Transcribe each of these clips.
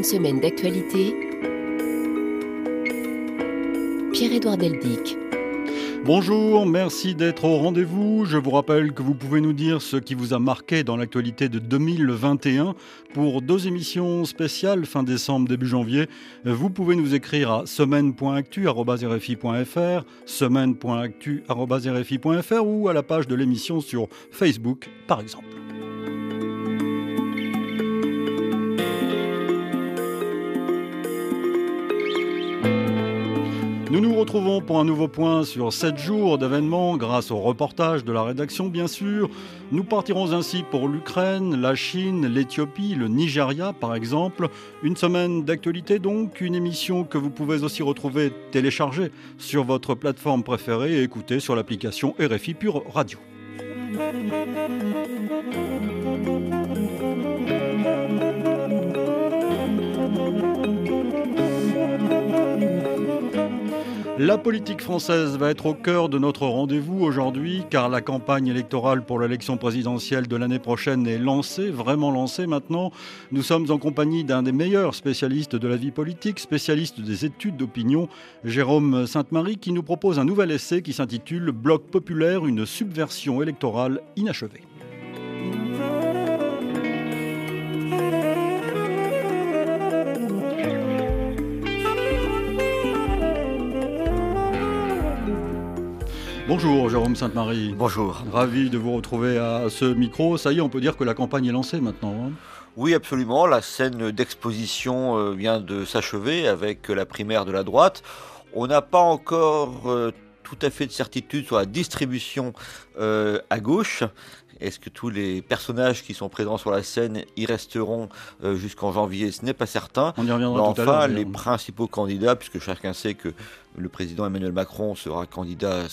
Une semaine d'actualité. Pierre-Édouard Deldic. Bonjour, merci d'être au rendez-vous. Je vous rappelle que vous pouvez nous dire ce qui vous a marqué dans l'actualité de 2021 pour deux émissions spéciales fin décembre, début janvier. Vous pouvez nous écrire à semaine.actu.rfi.fr, semaine.actu.rfi.fr ou à la page de l'émission sur Facebook par exemple. Nous nous retrouvons pour un nouveau point sur 7 jours d'événements grâce au reportage de la rédaction bien sûr. Nous partirons ainsi pour l'Ukraine, la Chine, l'Éthiopie, le Nigeria par exemple. Une semaine d'actualité donc, une émission que vous pouvez aussi retrouver téléchargée sur votre plateforme préférée et écouter sur l'application RFI Pure Radio. La politique française va être au cœur de notre rendez-vous aujourd'hui car la campagne électorale pour l'élection présidentielle de l'année prochaine est lancée, vraiment lancée maintenant. Nous sommes en compagnie d'un des meilleurs spécialistes de la vie politique, spécialiste des études d'opinion, Jérôme Sainte-Marie, qui nous propose un nouvel essai qui s'intitule Bloc populaire, une subversion électorale inachevée. Bonjour Jérôme Sainte-Marie. Bonjour. Ravi de vous retrouver à ce micro. Ça y est, on peut dire que la campagne est lancée maintenant. Hein. oui, absolument. La scène d'exposition euh, vient de s'achever avec la primaire de la droite. On n'a pas encore euh, tout à fait de certitude sur la distribution euh, à gauche. Est-ce que tous les personnages qui sont présents sur la scène y resteront euh, jusqu'en janvier? Ce n'est pas certain. On y reviendra enfin, tout à l'heure. les principaux candidats, puisque chacun sait que le président Emmanuel Macron sera candidat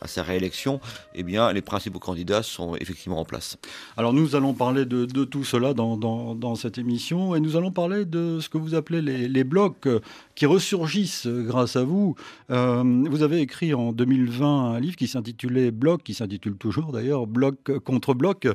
à sa, réélection, eh bien, les principaux candidats sont effectivement en place. Alors, nous allons parler de, tout cela dans, cette émission et nous allons parler de ce que vous appelez les, les blocs qui ressurgissent grâce à vous. Euh, vous avez écrit en 2020 un livre qui s'intitulait Bloc, qui s'intitule toujours d'ailleurs Bloc contre bloc,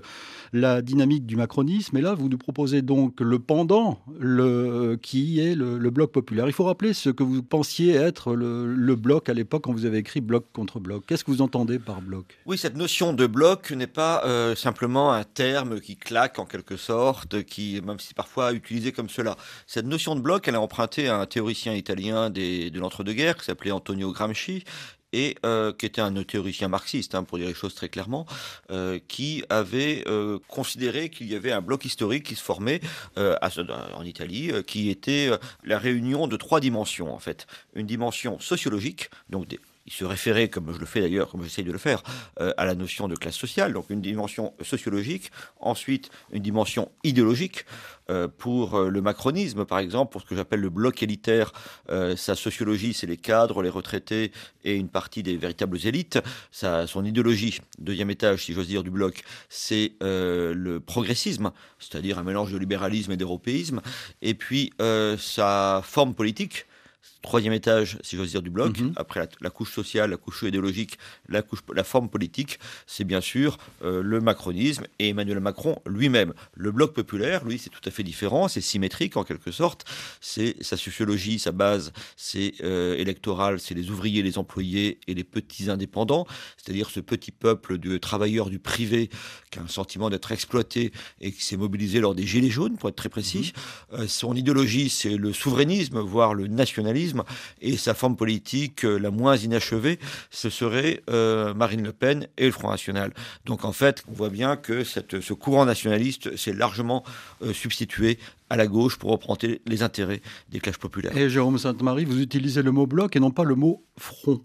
la dynamique du macronisme. Et là, vous nous proposez donc le pendant, le, qui est le, bloc populaire. Il faut rappeler ce que vous pensiez être le, bloc à l'époque quand vous avez écrit bloc contre bloc. Qu'est-ce que vous entendez par bloc? Oui, cette notion de bloc n'est pas euh, simplement un terme qui claque en quelque sorte, qui, même si parfois utilisé comme cela. Cette notion de bloc, elle est empruntée à un théoricien italien de l'entre-deux-guerres qui s'appelait Antonio Gramsci et euh, qui était un théoricien marxiste, hein, pour dire les choses très clairement, euh, qui avait euh, considéré qu'il y avait un bloc historique qui se formait à, en Italie, qui était la réunion de trois dimensions en fait. Une dimension sociologique, donc des, il se référait, comme je le fais d'ailleurs, comme j'essaye de le faire, euh, à la notion de classe sociale, donc une dimension sociologique, ensuite une dimension idéologique, euh, pour le macronisme par exemple, pour ce que j'appelle le bloc élitaire, euh, sa sociologie c'est les cadres, les retraités et une partie des véritables élites, sa, son idéologie, deuxième étage si j'ose dire du bloc, c'est euh, le progressisme, c'est-à-dire un mélange de libéralisme et d'européisme, et puis euh, sa forme politique, troisième étage, si j'ose dire, du bloc, Mhm. mm -hmm. après la, la, couche sociale, la couche idéologique, la, couche, la forme politique, c'est bien sûr euh, le macronisme et Emmanuel Macron lui-même. Le bloc populaire, lui, c'est tout à fait différent, c'est symétrique en quelque sorte, c'est sa sociologie, sa base, c'est euh, électoral, c'est les ouvriers, les employés et les petits indépendants, c'est-à-dire ce petit peuple de travailleurs du privé qui a un sentiment d'être exploité et qui s'est mobilisé lors des Gilets jaunes, pour être très précis. Mm -hmm. euh, son idéologie, c'est le souverainisme, voire le nationalisme et sa forme politique euh, la moins inachevée, ce serait euh, Marine Le Pen et le Front National. Donc en fait, on voit bien que ce courant nationaliste s'est largement euh, substitué à la gauche pour représenter les intérêts des classes populaires. Et Jérôme Sainte-Marie, vous utilisez le mot bloc et non pas le mot front.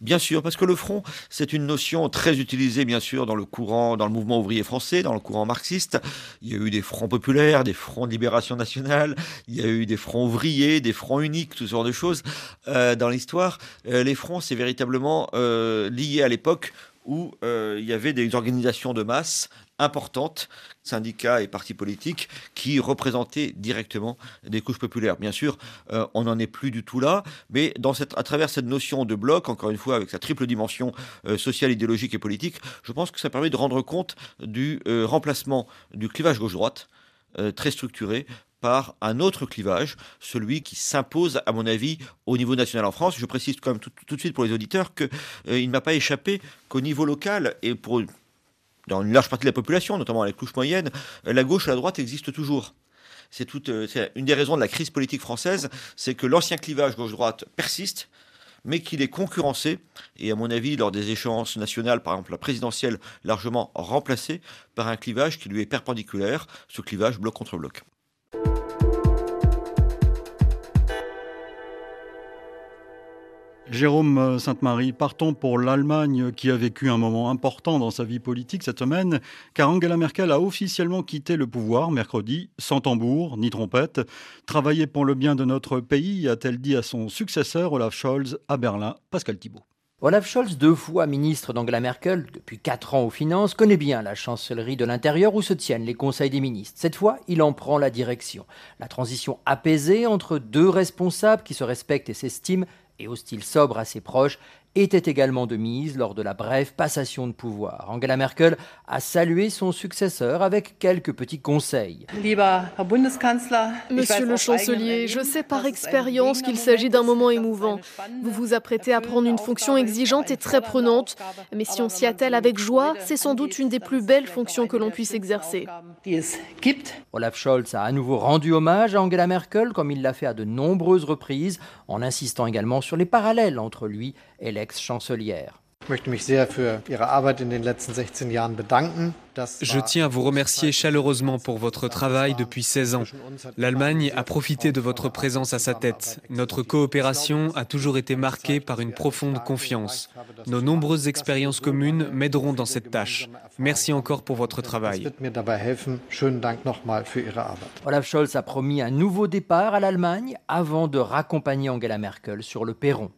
Bien sûr, parce que le front, c'est une notion très utilisée, bien sûr, dans le courant, dans le mouvement ouvrier français, dans le courant marxiste. Il y a eu des fronts populaires, des fronts de libération nationale, il y a eu des fronts ouvriers, des fronts uniques, tout ce genre de choses euh, dans l'histoire. Euh, les fronts, c'est véritablement euh, lié à l'époque où il y avait des organisations de masse importantes, syndicats et partis politiques, qui représentaient directement des couches populaires. Bien sûr, euh, on n'en est plus du tout là, mais à travers cette notion de bloc, encore une fois, avec sa triple dimension euh, sociale, idéologique et politique, je pense que ça permet de rendre compte du euh, remplacement du clivage gauche-droite, très structuré, par un autre clivage, celui qui s'impose, à mon avis, au niveau national en France. Je précise quand même tout, de suite pour les auditeurs qu'il ne m'a pas échappé qu'au niveau local et pour dans une large partie de la population, notamment les couches moyennes, la gauche et la droite existent toujours. C'est une des raisons de la crise politique française, c'est que l'ancien clivage gauche-droite persiste, mais qu'il est concurrencé, et à mon avis, lors des échéances nationales, par exemple la présidentielle, largement remplacé par un clivage qui lui est perpendiculaire, ce clivage bloc contre bloc. Jérôme Sainte-Marie, partons pour l'Allemagne qui a vécu un moment important dans sa vie politique cette semaine, car Angela Merkel a officiellement quitté le pouvoir mercredi, sans tambour ni trompette. Travailler pour le bien de notre pays, a-t-elle dit à son successeur Olaf Scholz à Berlin, Pascal Thibault. Olaf Scholz, deux fois ministre d'Angela Merkel, depuis quatre ans aux finances, connaît bien la chancellerie de l'intérieur où se tiennent les conseils des ministres. Cette fois, il en prend la direction. La transition apaisée entre deux responsables qui se respectent et s'estiment et au style sobre à ses proches, était également de mise lors de la brève passation de pouvoir. Angela Merkel a salué son successeur avec quelques petits conseils. Monsieur le chancelier, je sais par expérience qu'il s'agit d'un moment émouvant. Vous vous apprêtez à prendre une fonction exigeante et très prenante, mais si on s'y attelle avec joie, c'est sans doute une des plus belles fonctions que l'on puisse exercer. Olaf Scholz a à nouveau rendu hommage à Angela Merkel comme il l'a fait à de nombreuses reprises, en insistant également sur les parallèles entre lui et l'ex-chancelière. Je tiens à vous remercier chaleureusement pour votre travail depuis 16 ans. L'Allemagne a profité de votre présence à sa tête. Notre coopération a toujours été marquée par une profonde confiance. Nos nombreuses expériences communes m'aideront dans cette tâche. Merci encore pour votre travail. Olaf Scholz a promis un nouveau départ à l'Allemagne avant de raccompagner Angela Merkel sur le perron.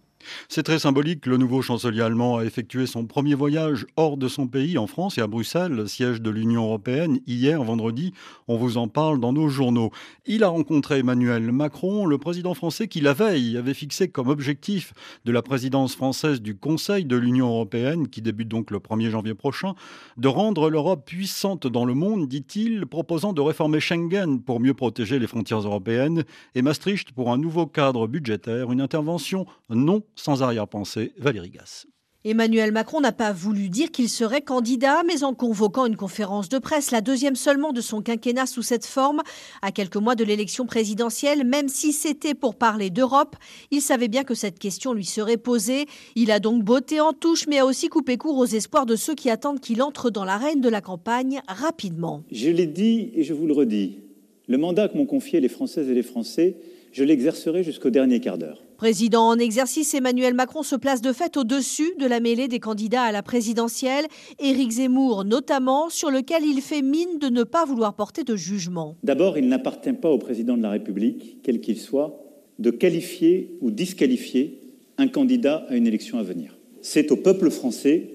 C'est très symbolique. Le nouveau chancelier allemand a effectué son premier voyage hors de son pays, en France et à Bruxelles, siège de l'Union européenne, hier, vendredi. On vous en parle dans nos journaux. Il a rencontré Emmanuel Macron, le président français qui, la veille, avait fixé comme objectif de la présidence française du Conseil de l'Union européenne, qui débute donc le 1er janvier prochain, de rendre l'Europe puissante dans le monde, dit-il, proposant de réformer Schengen pour mieux protéger les frontières européennes et Maastricht pour un nouveau cadre budgétaire, une intervention non sans arrière-pensée, Valérie Gasse. Emmanuel Macron n'a pas voulu dire qu'il serait candidat, mais en convoquant une conférence de presse, la deuxième seulement de son quinquennat sous cette forme, à quelques mois de l'élection présidentielle, même si c'était pour parler d'Europe, il savait bien que cette question lui serait posée. Il a donc botté en touche, mais a aussi coupé court aux espoirs de ceux qui attendent qu'il entre dans l'arène de la campagne rapidement. Je l'ai dit et je vous le redis, le mandat que m'ont confié les Françaises et les Français, je l'exercerai jusqu'au dernier quart d'heure. Président en exercice, Emmanuel Macron se place de fait au-dessus de la mêlée des candidats à la présidentielle, Éric Zemmour notamment, sur lequel il fait mine de ne pas vouloir porter de jugement. D'abord, il n'appartient pas au président de la République, quel qu'il soit, de qualifier ou disqualifier un candidat à une élection à venir. C'est au peuple français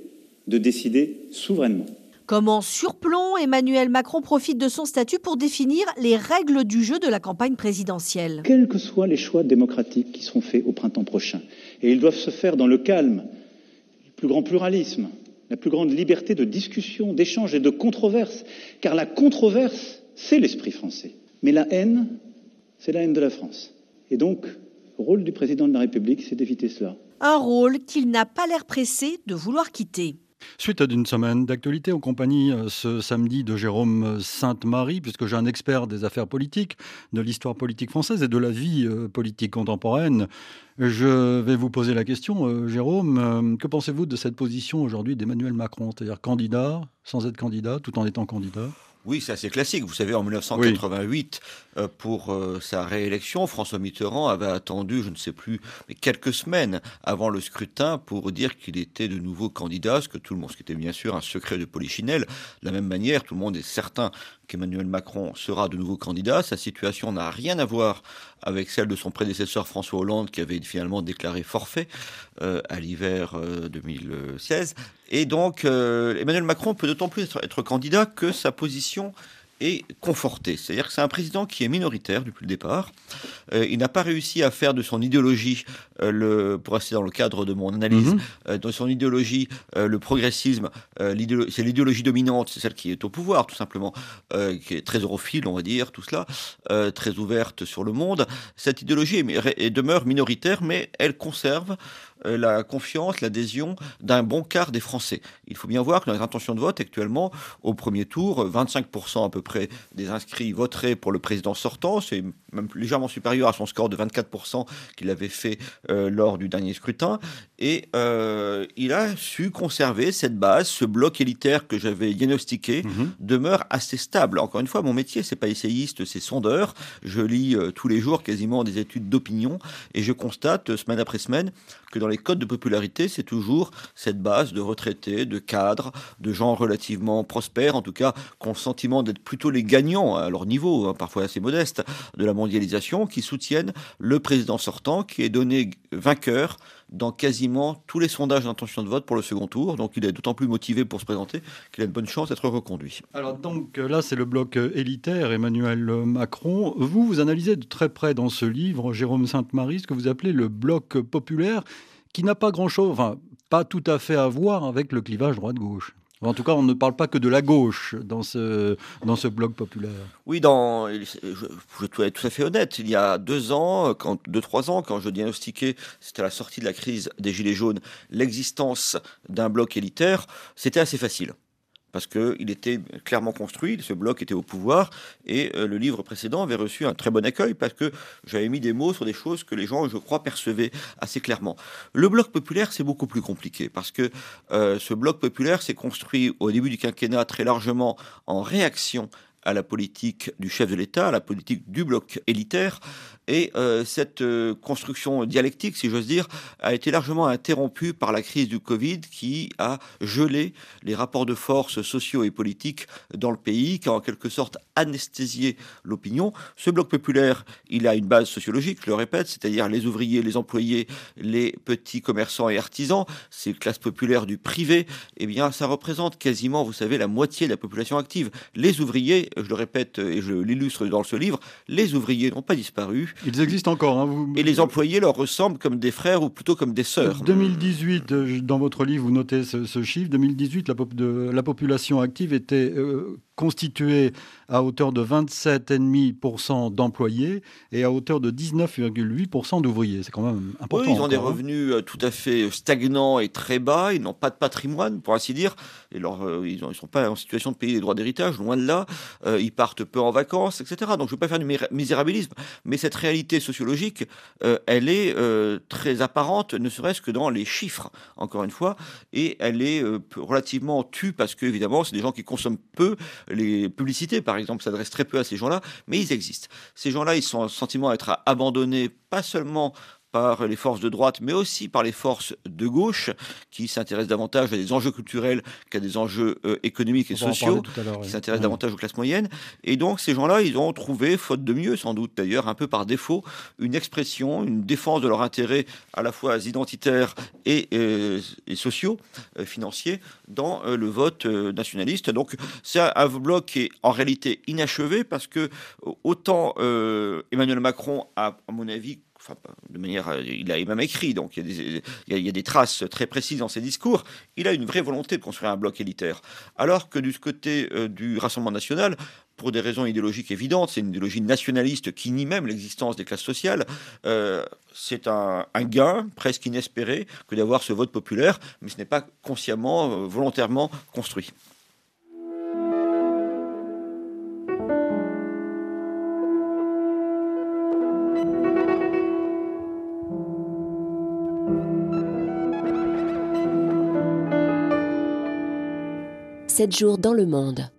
de décider souverainement. Comme en surplomb, Emmanuel Macron profite de son statut pour définir les règles du jeu de la campagne présidentielle? Quels que soient les choix démocratiques qui seront faits au printemps prochain, et ils doivent se faire dans le calme, le plus grand pluralisme, la plus grande liberté de discussion, d'échange et de controverse, car la controverse, c'est l'esprit français. Mais la haine, c'est la haine de la France. Et donc, le rôle du président de la République, c'est d'éviter cela. Un rôle qu'il n'a pas l'air pressé de vouloir quitter. Suite d'une semaine d'actualité en compagnie euh, ce samedi de Jérôme Sainte-Marie, puisque j'ai un expert des affaires politiques, de l'histoire politique française et de la vie euh, politique contemporaine. Je vais vous poser la question, euh, Jérôme, que pensez-vous de cette position aujourd'hui d'Emmanuel Macron, c'est-à-dire candidat sans être candidat, tout en étant candidat? Oui, c'est assez classique. Vous savez, en 1988, euh, pour euh, sa réélection, François Mitterrand avait attendu, je ne sais plus, mais quelques semaines avant le scrutin pour dire qu'il était de nouveau candidat, ce que tout le monde, ce qui était bien sûr un secret de Polichinelle. De la même manière, tout le monde est certain qu'Emmanuel Macron sera de nouveau candidat. Sa situation n'a rien à voir avec celle de son prédécesseur François Hollande, qui avait finalement déclaré forfait euh, à l'hiver 2016. Et donc, Emmanuel Macron peut d'autant plus être candidat que sa position est conforté. C'est-à-dire que c'est un président qui est minoritaire depuis le départ. Euh, il n'a pas réussi à faire de son idéologie, euh, le, pour rester dans le cadre de mon analyse, mhm. de son idéologie, le progressisme, c'est l'idéologie dominante, c'est celle qui est au pouvoir tout simplement, qui est très europhile, on va dire, tout cela, très ouverte sur le monde. Cette idéologie demeure minoritaire, mais elle conserve la confiance, l'adhésion d'un bon quart des Français. Il faut bien voir que dans les intentions de vote actuellement, au premier tour, 25% à peu près des inscrits voteraient pour le président sortant, c'est même légèrement supérieur à son score de 24% qu'il avait fait euh, lors du dernier scrutin. Et euh, il a su conserver cette base, ce bloc élitaire que j'avais diagnostiqué mhm. demeure assez stable. Encore une fois, mon métier, c'est pas essayiste, c'est sondeur. Je lis tous les jours quasiment des études d'opinion et je constate semaine après semaine que dans les codes de popularité, c'est toujours cette base de retraités, de cadres, de gens relativement prospères, en tout cas, qui ont le sentiment d'être plutôt les gagnants à leur niveau, hein, parfois assez modeste, de la mondialisation, qui soutiennent le président sortant, qui est donné vainqueur dans quasiment tous les sondages d'intention de vote pour le second tour. Donc il est d'autant plus motivé pour se présenter qu'il a une bonne chance d'être reconduit. Alors donc là, c'est le bloc élitaire, Emmanuel Macron. Vous, vous analysez de très près dans ce livre, Jérôme Sainte-Marie, ce que vous appelez le bloc populaire, qui n'a pas grand-chose, enfin pas tout à fait à voir avec le clivage droite-gauche. En tout cas, on ne parle pas que de la gauche dans ce, dans ce bloc populaire. Oui, dans, je, je dois être tout à fait honnête. Il y a deux ans, quand, deux, trois ans, quand je diagnostiquais, c'était à la sortie de la crise des Gilets jaunes, l'existence d'un bloc élitaire, c'était assez facile parce qu'il était clairement construit, ce bloc était au pouvoir, et euh, le livre précédent avait reçu un très bon accueil parce que j'avais mis des mots sur des choses que les gens, je crois, percevaient assez clairement. Le bloc populaire, c'est beaucoup plus compliqué, parce que euh, ce bloc populaire s'est construit au début du quinquennat très largement en réaction à la politique du chef de l'État, à la politique du bloc élitaire, et euh, cette euh, construction dialectique, si j'ose dire, a été largement interrompue par la crise du Covid qui a gelé les rapports de force sociaux et politiques dans le pays, qui a en quelque sorte anesthésié l'opinion. Ce bloc populaire, il a une base sociologique, je le répète, c'est-à-dire les ouvriers, les employés, les petits commerçants et artisans, ces classes populaires du privé, eh bien, ça représente quasiment, vous savez, la moitié de la population active. Les ouvriers, je le répète et je l'illustre dans ce livre, les ouvriers n'ont pas disparu. Ils existent encore. Hein, vous... Et les employés leur ressemblent comme des frères ou plutôt comme des sœurs. 2018, euh, dans votre livre, vous notez ce, chiffre. 2018, la, de, la population active était euh, constituée à hauteur de 27,5% d'employés et à hauteur de 19,8% d'ouvriers. C'est quand même important. Oui, ils ont des hein. revenus euh, tout à fait stagnants et très bas. Ils n'ont pas de patrimoine, pour ainsi dire. Et ils ne sont pas en situation de payer des droits d'héritage, loin de là. Ils partent peu en vacances, etc. Donc je ne veux pas faire du misérabilisme, mais cette réalité sociologique, euh, elle est euh, très apparente, ne serait-ce que dans les chiffres, encore une fois, et elle est euh, relativement tue parce que, évidemment, c'est des gens qui consomment peu. Les publicités, par exemple, s'adressent très peu à ces gens-là, mais ils existent. Ces gens-là, ils sont un sentiment d'être abandonnés, pas seulement par les forces de droite, mais aussi par les forces de gauche, qui s'intéressent davantage à des enjeux culturels qu'à des enjeux euh, économiques et sociaux, qui s'intéressent davantage aux classes moyennes. Et donc ces gens-là, ils ont trouvé, faute de mieux sans doute d'ailleurs, un peu par défaut, une expression, une défense de leurs intérêts à la fois identitaires et, euh, sociaux, euh, financiers, dans le vote nationaliste. Donc c'est un, bloc qui est en réalité inachevé parce que autant Emmanuel Macron a, à mon avis, de manière, euh, il a même écrit, donc il y, a des, traces très précises dans ses discours. Il a une vraie volonté de construire un bloc élitaire. Alors que du côté euh, du Rassemblement national, pour des raisons idéologiques évidentes, c'est une idéologie nationaliste qui nie même l'existence des classes sociales. Euh, c'est un, gain presque inespéré que d'avoir ce vote populaire, mais ce n'est pas consciemment, volontairement construit. Jours dans le monde.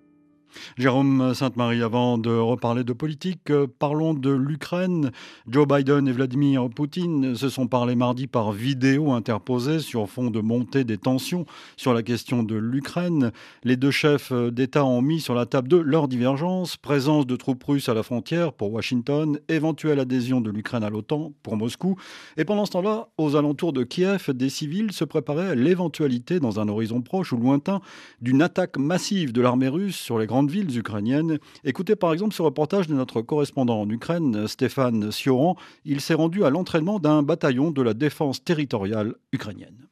Jérôme Sainte-Marie, avant de reparler de politique, euh, parlons de l'Ukraine. Joe Biden et Vladimir Poutine se sont parlé mardi par vidéo interposée sur fond de montée des tensions sur la question de l'Ukraine. Les deux chefs d'État ont mis sur la table de leurs divergences, présence de troupes russes à la frontière pour Washington, éventuelle adhésion de l'Ukraine à l'OTAN pour Moscou. Et pendant ce temps-là, aux alentours de Kiev, des civils se préparaient à l'éventualité, dans un horizon proche ou lointain, d'une attaque massive de l'armée russe sur les grandes villes ukrainiennes. Écoutez par exemple ce reportage de notre correspondant en Ukraine, Stéphane Sioran. Il s'est rendu à l'entraînement d'un bataillon de la défense territoriale ukrainienne.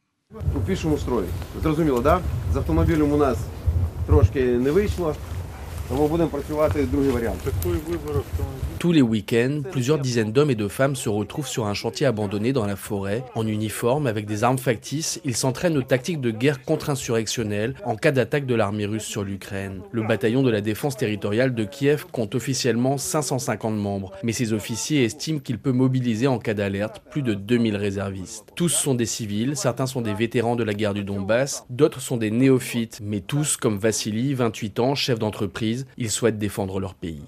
Tous les week-ends, plusieurs dizaines d'hommes et de femmes se retrouvent sur un chantier abandonné dans la forêt, en uniforme, avec des armes factices. Ils s'entraînent aux tactiques de guerre contre-insurrectionnelle en cas d'attaque de l'armée russe sur l'Ukraine. Le bataillon de la défense territoriale de Kiev compte officiellement 550 membres, mais ses officiers estiment qu'il peut mobiliser en cas d'alerte plus de 2000 réservistes. Tous sont des civils, certains sont des vétérans de la guerre du Donbass, d'autres sont des néophytes, mais tous, comme Vassili, 28 ans, chef d'entreprise, ils souhaitent défendre leur pays.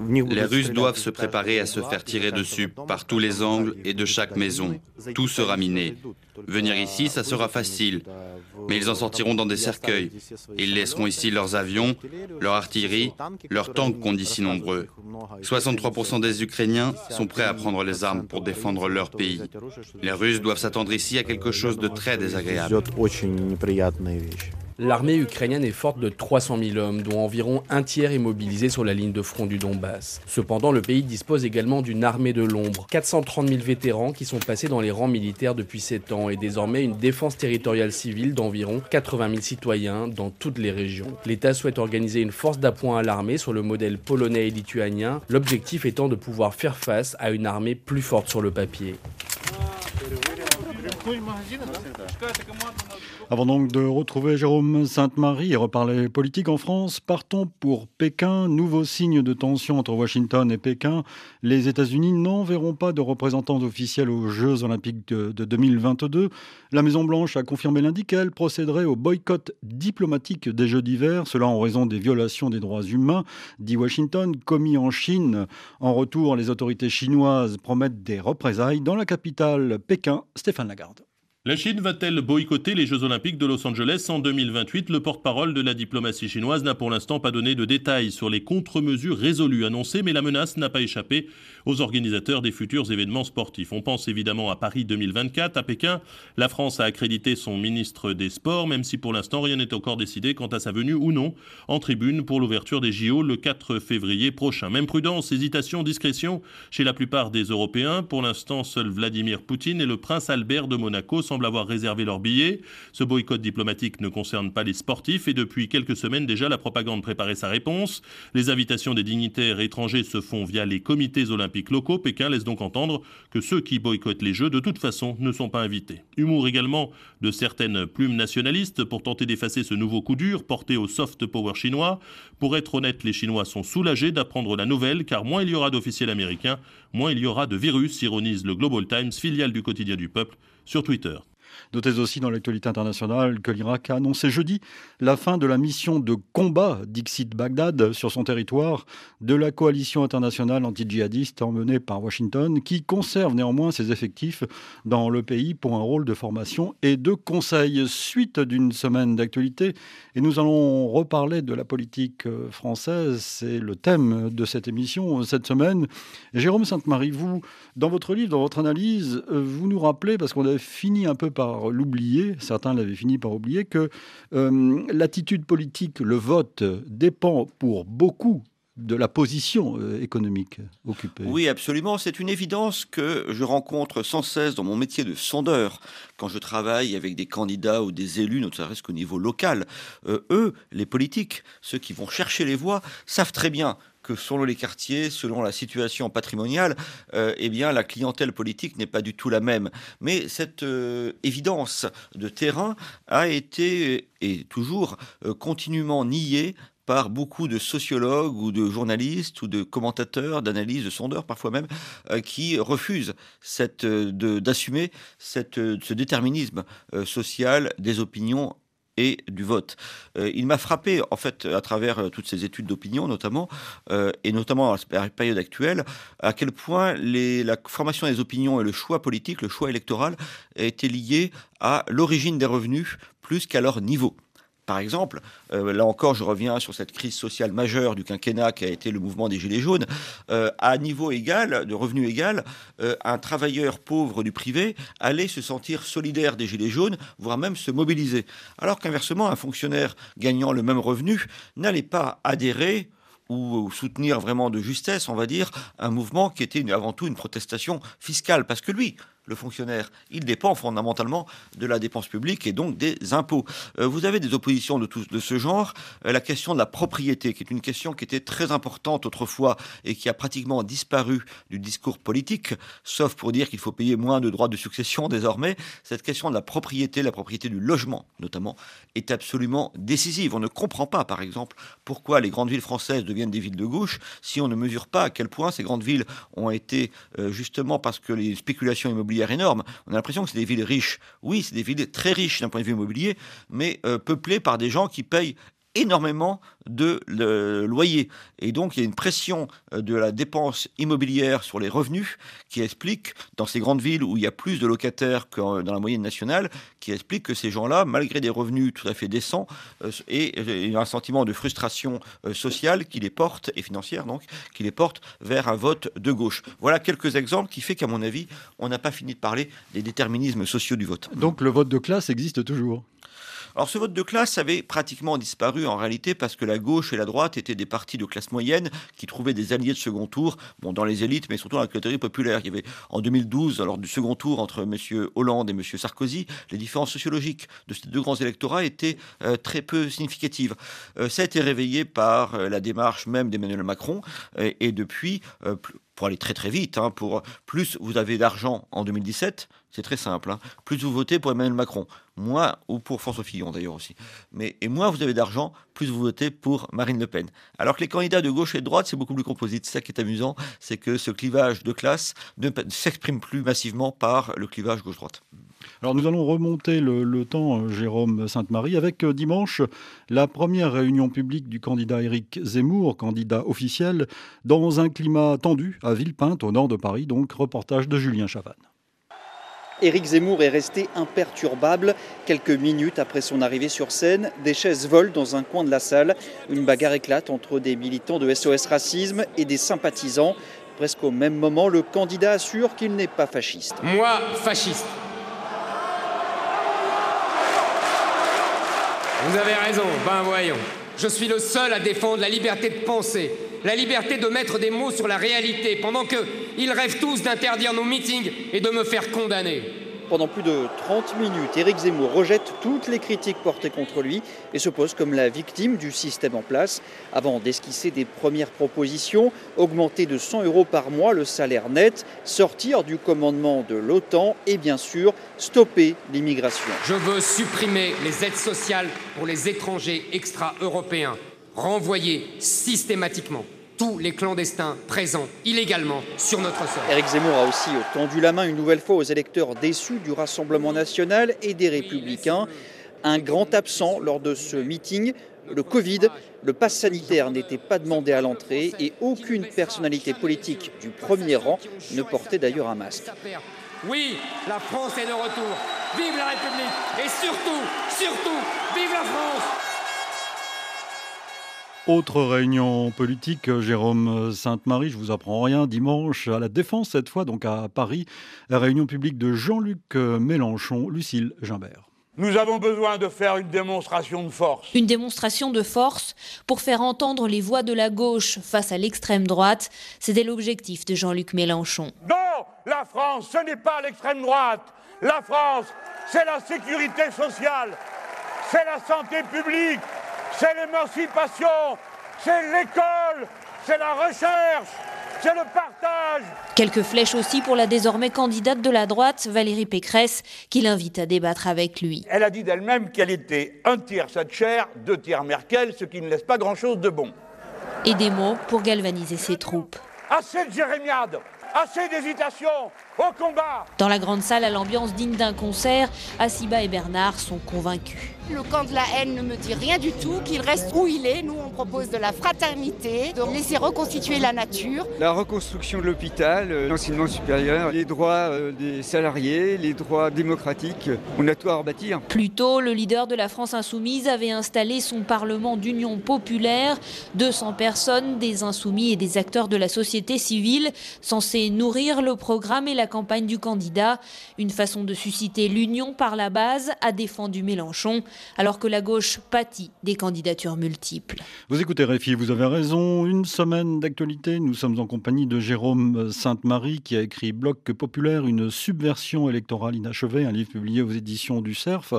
Les Russes doivent se préparer à se faire tirer dessus par tous les angles et de chaque maison. Tout sera miné. Venir ici, ça sera facile, mais ils en sortiront dans des cercueils. Ils laisseront ici leurs avions, leur artillerie, leurs tanks qu'on dit si nombreux. 63% des Ukrainiens sont prêts à prendre les armes pour défendre leur pays. Les Russes doivent s'attendre ici à quelque chose de très désagréable. L'armée ukrainienne est forte de 300 000 hommes, dont environ un tiers est mobilisé sur la ligne de front du Donbass. Cependant, le pays dispose également d'une armée de l'ombre, 430 000 vétérans qui sont passés dans les rangs militaires depuis 7 ans et désormais une défense territoriale civile d'environ 80 000 citoyens dans toutes les régions. L'État souhaite organiser une force d'appoint à l'armée sur le modèle polonais et lituanien, l'objectif étant de pouvoir faire face à une armée plus forte sur le papier. Avant donc de retrouver Jérôme Sainte-Marie et reparler politique en France, partons pour Pékin. Nouveau signe de tension entre Washington et Pékin. Les États-Unis n'enverront pas de représentants officiels aux Jeux Olympiques de, 2022. La Maison-Blanche a confirmé lundi qu'elle procéderait au boycott diplomatique des Jeux d'hiver, cela en raison des violations des droits humains, dit Washington, commis en Chine. En retour, les autorités chinoises promettent des représailles dans la capitale Pékin. Stéphane Lagarde. La Chine va-t-elle boycotter les Jeux Olympiques de Los Angeles en 2028 Le porte-parole de la diplomatie chinoise n'a pour l'instant pas donné de détails sur les contre-mesures résolues annoncées, mais la menace n'a pas échappé aux organisateurs des futurs événements sportifs. On pense évidemment à Paris 2024. À Pékin, la France a accrédité son ministre des Sports, même si pour l'instant rien n'est encore décidé quant à sa venue ou non en tribune pour l'ouverture des JO le 4 février prochain. Même prudence, hésitation, discrétion chez la plupart des Européens. Pour l'instant, seul Vladimir Poutine et le prince Albert de Monaco sont avoir réservé leurs billets. Ce boycott diplomatique ne concerne pas les sportifs et depuis quelques semaines déjà, la propagande préparait sa réponse. Les invitations des dignitaires étrangers se font via les comités olympiques locaux. Pékin laisse donc entendre que ceux qui boycottent les Jeux, de toute façon, ne sont pas invités. Humour également de certaines plumes nationalistes pour tenter d'effacer ce nouveau coup dur porté au soft power chinois. Pour être honnête, les Chinois sont soulagés d'apprendre la nouvelle car moins il y aura d'officiels américains, moins il y aura de virus, ironise le Global Times, filiale du quotidien du peuple, sur Twitter. Notez aussi dans l'actualité internationale que l'Irak a annoncé jeudi la fin de la mission de combat d'Ixit Bagdad sur son territoire de la coalition internationale anti-djihadiste emmenée par Washington, qui conserve néanmoins ses effectifs dans le pays pour un rôle de formation et de conseil. Suite d'une semaine d'actualité, et nous allons reparler de la politique française, c'est le thème de cette émission cette semaine. Jérôme Sainte-Marie, vous, dans votre livre, dans votre analyse, vous nous rappelez, parce qu'on a fini un peu par l'oublier, certains l'avaient fini par oublier, que euh, l'attitude politique, le vote, dépend pour beaucoup de la position euh, économique occupée. Oui, absolument. C'est une évidence que je rencontre sans cesse dans mon métier de sondeur quand je travaille avec des candidats ou des élus, notamment qu'au niveau local. Euh, eux, les politiques, ceux qui vont chercher les voix, savent très bien que selon les quartiers, selon la situation patrimoniale, euh, eh bien la clientèle politique n'est pas du tout la même. Mais cette évidence de terrain a été et toujours continuellement niée par beaucoup de sociologues ou de journalistes ou de commentateurs, d'analyses, de sondeurs parfois même, qui refusent d'assumer ce déterminisme social des opinions et du vote. Euh, il m'a frappé, en fait, à travers euh, toutes ces études d'opinion, notamment, euh, et notamment à la période actuelle, à quel point la formation des opinions et le choix politique, le choix électoral, étaient liés à l'origine des revenus plus qu'à leur niveau. Par exemple, euh, là encore, je reviens sur cette crise sociale majeure du quinquennat qui a été le mouvement des Gilets jaunes. Euh, à niveau égal, de revenu égal, euh, un travailleur pauvre du privé allait se sentir solidaire des Gilets jaunes, voire même se mobiliser. Alors qu'inversement, un fonctionnaire gagnant le même revenu n'allait pas adhérer ou soutenir vraiment de justesse, on va dire, un mouvement qui était avant tout une protestation fiscale. Parce que lui, le fonctionnaire. Il dépend fondamentalement de la dépense publique et donc des impôts. Euh, vous avez des oppositions de, de ce genre. Euh, la question de la propriété, qui est une question qui était très importante autrefois et qui a pratiquement disparu du discours politique, sauf pour dire qu'il faut payer moins de droits de succession désormais. Cette question de la propriété, la propriété du logement notamment, est absolument décisive. On ne comprend pas, par exemple, pourquoi les grandes villes françaises deviennent des villes de gauche si on ne mesure pas à quel point ces grandes villes ont été, euh, justement parce que les spéculations immobilières énorme. On a l'impression que c'est des villes riches. Oui, c'est des villes très riches d'un point de vue immobilier, mais euh, peuplées par des gens qui payent énormément de loyers. Et donc, il y a une pression euh, de la dépense immobilière sur les revenus qui explique, dans ces grandes villes où il y a plus de locataires que dans la moyenne nationale, qui explique que ces gens-là, malgré des revenus tout à fait décents, euh, et, un sentiment de frustration euh, sociale qui les porte, et financière donc, qui les porte vers un vote de gauche. Voilà quelques exemples qui fait qu'à mon avis, on n'a pas fini de parler des déterminismes sociaux du vote. Donc le vote de classe existe toujours alors ce vote de classe avait pratiquement disparu en réalité parce que la gauche et la droite étaient des partis de classe moyenne qui trouvaient des alliés de second tour, bon dans les élites mais surtout dans la catégorie populaire. Il y avait en 2012, lors du second tour entre M. Hollande et M. Sarkozy, les différences sociologiques de ces deux grands électorats étaient euh, très peu significatives. Euh, ça a été réveillé par euh, la démarche même d'Emmanuel Macron et, depuis pour aller très très vite, hein, plus vous avez d'argent en 2017, c'est très simple, hein, plus vous votez pour Emmanuel Macron, moins ou pour François Fillon d'ailleurs aussi, mais et moins vous avez d'argent, plus vous votez pour Marine Le Pen. Alors que les candidats de gauche et de droite, c'est beaucoup plus composite. C'est ça qui est amusant, c'est que ce clivage de classe ne s'exprime plus massivement par le clivage gauche-droite. Alors nous allons remonter le, temps, euh, Jérôme Sainte-Marie, avec euh, dimanche la première réunion publique du candidat Éric Zemmour, candidat officiel, dans un climat tendu à Villepinte, au nord de Paris. Donc reportage de Julien Chavannes. Éric Zemmour est resté imperturbable. Quelques minutes après son arrivée sur scène, des chaises volent dans un coin de la salle. Une bagarre éclate entre des militants de SOS Racisme et des sympathisants. Presque au même moment, le candidat assure qu'il n'est pas fasciste. Moi, fasciste, Vous avez raison, ben voyons. Je suis le seul à défendre la liberté de penser, la liberté de mettre des mots sur la réalité, pendant qu'ils rêvent tous d'interdire nos meetings et de me faire condamner. Pendant plus de 30 minutes, Éric Zemmour rejette toutes les critiques portées contre lui et se pose comme la victime du système en place, avant d'esquisser des premières propositions, augmenter de 100 euros par mois le salaire net, sortir du commandement de l'OTAN et bien sûr stopper l'immigration. Je veux supprimer les aides sociales pour les étrangers extra-européens, renvoyer systématiquement tous les clandestins présents illégalement sur notre sol. Éric Zemmour a aussi tendu la main une nouvelle fois aux électeurs déçus du Rassemblement national et des Républicains. Un grand absent lors de ce meeting, le Covid. Le pass sanitaire n'était pas demandé à l'entrée et aucune personnalité politique du premier rang ne portait d'ailleurs un masque. Oui, la France est de retour. Vive la République et surtout, surtout, vive la France autre réunion politique, Jérôme Sainte-Marie, je vous apprends rien, dimanche à la Défense cette fois, donc à Paris, la réunion publique de Jean-Luc Mélenchon, Lucille Gimbert. Nous avons besoin de faire une démonstration de force. Une démonstration de force pour faire entendre les voix de la gauche face à l'extrême droite. C'était l'objectif de Jean-Luc Mélenchon. Non, la France, ce n'est pas l'extrême droite. La France, c'est la sécurité sociale, c'est la santé publique, c'est l'émancipation, c'est l'école, c'est la recherche, c'est le partage. Quelques flèches aussi pour la désormais candidate de la droite, Valérie Pécresse, qui l'invite à débattre avec lui. Elle a dit d'elle-même qu'elle était un tiers Thatcher, deux tiers Merkel, ce qui ne laisse pas grand-chose de bon. Et des mots pour galvaniser ses troupes. Assez de jérémiades, assez d'hésitation, au combat Dans la grande salle, à l'ambiance digne d'un concert, Asiba et Bernard sont convaincus. Le camp de la haine ne me dit rien du tout, qu'il reste où il est. Nous, on propose de la fraternité, de laisser reconstituer la nature. La reconstruction de l'hôpital, euh, l'enseignement supérieur, les droits euh, des salariés, les droits démocratiques, on a tout à rebâtir. Plus tôt, le leader de la France insoumise avait installé son parlement d'union populaire. 200 personnes, des insoumis et des acteurs de la société civile, censés nourrir le programme et la campagne du candidat. Une façon de susciter l'union par la base, a défendu Mélenchon alors que la gauche pâtit des candidatures multiples. Vous écoutez Réfi, vous avez raison. Une semaine d'actualité. Nous sommes en compagnie de Jérôme Sainte-Marie qui a écrit Bloc populaire, une subversion électorale inachevée, un livre publié aux éditions du CERF.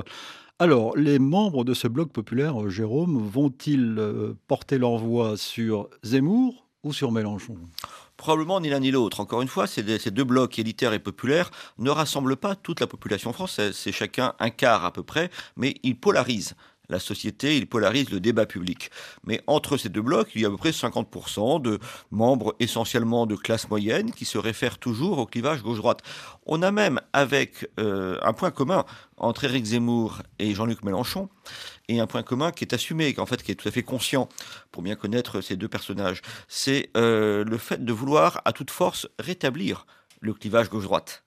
Alors, les membres de ce bloc populaire, Jérôme, vont-ils euh, porter leur voix sur Zemmour ou sur Mélenchon? Probablement ni l'un ni l'autre. Encore une fois, ces deux blocs élitaires et populaires ne rassemblent pas toute la population française. C'est chacun un quart à peu près, mais ils polarisent la société, ils polarisent le débat public. Mais entre ces deux blocs, il y a à peu près 50% de membres essentiellement de classe moyenne qui se réfèrent toujours au clivage gauche-droite. On a même avec euh, un point commun entre Éric Zemmour et Jean-Luc Mélenchon, et un point commun qui est assumé, en fait, qui est tout à fait conscient pour bien connaître ces deux personnages, c'est euh, le fait de vouloir à toute force rétablir le clivage gauche-droite.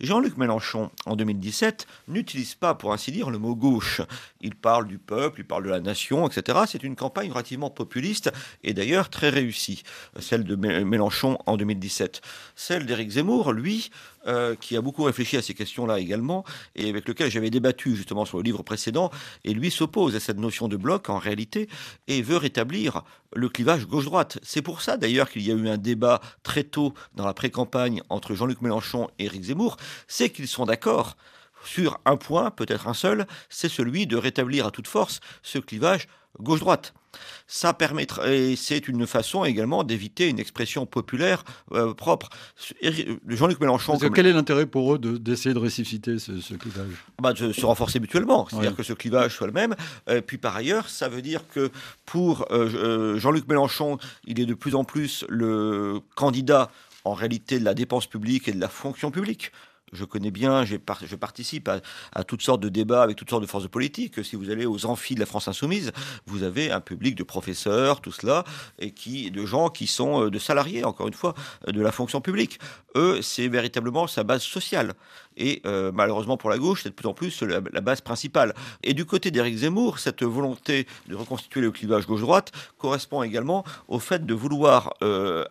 Jean-Luc Mélenchon, en 2017, n'utilise pas, pour ainsi dire, le mot gauche. Il parle du peuple, il parle de la nation, etc. C'est une campagne relativement populiste et d'ailleurs très réussie, celle de Mélenchon en 2017. Celle d'Éric Zemmour, lui, euh, qui a beaucoup réfléchi à ces questions-là également, et avec lequel j'avais débattu justement sur le livre précédent, et lui s'oppose à cette notion de bloc en réalité, et veut rétablir le clivage gauche-droite. C'est pour ça d'ailleurs qu'il y a eu un débat très tôt dans la pré-campagne entre Jean-Luc Mélenchon et Éric Zemmour, c'est qu'ils sont d'accord sur un point, peut-être un seul, c'est celui de rétablir à toute force ce clivage gauche-droite. Ça permettrait, c'est une façon également d'éviter une expression populaire euh, propre. Jean-Luc Mélenchon. Quel est l'intérêt pour eux d'essayer de, ressusciter ce, clivage? Bah, De se renforcer mutuellement, c'est-à-dire que ce clivage soit le même. Et puis par ailleurs, ça veut dire que pour euh, euh, Jean-Luc Mélenchon, il est de plus en plus le candidat en réalité de la dépense publique et de la fonction publique je connais bien, je participe à, toutes sortes de débats avec toutes sortes de forces politiques. Si vous allez aux amphis de la France insoumise, vous avez un public de professeurs, tout cela, et qui, de gens qui sont euh, de salariés, encore une fois, euh, de la fonction publique. Eux, c'est véritablement sa base sociale. Et euh, malheureusement pour la gauche, c'est de plus en plus la, base principale. Et du côté d'Éric Zemmour, cette volonté de reconstituer le clivage gauche-droite correspond également au fait de vouloir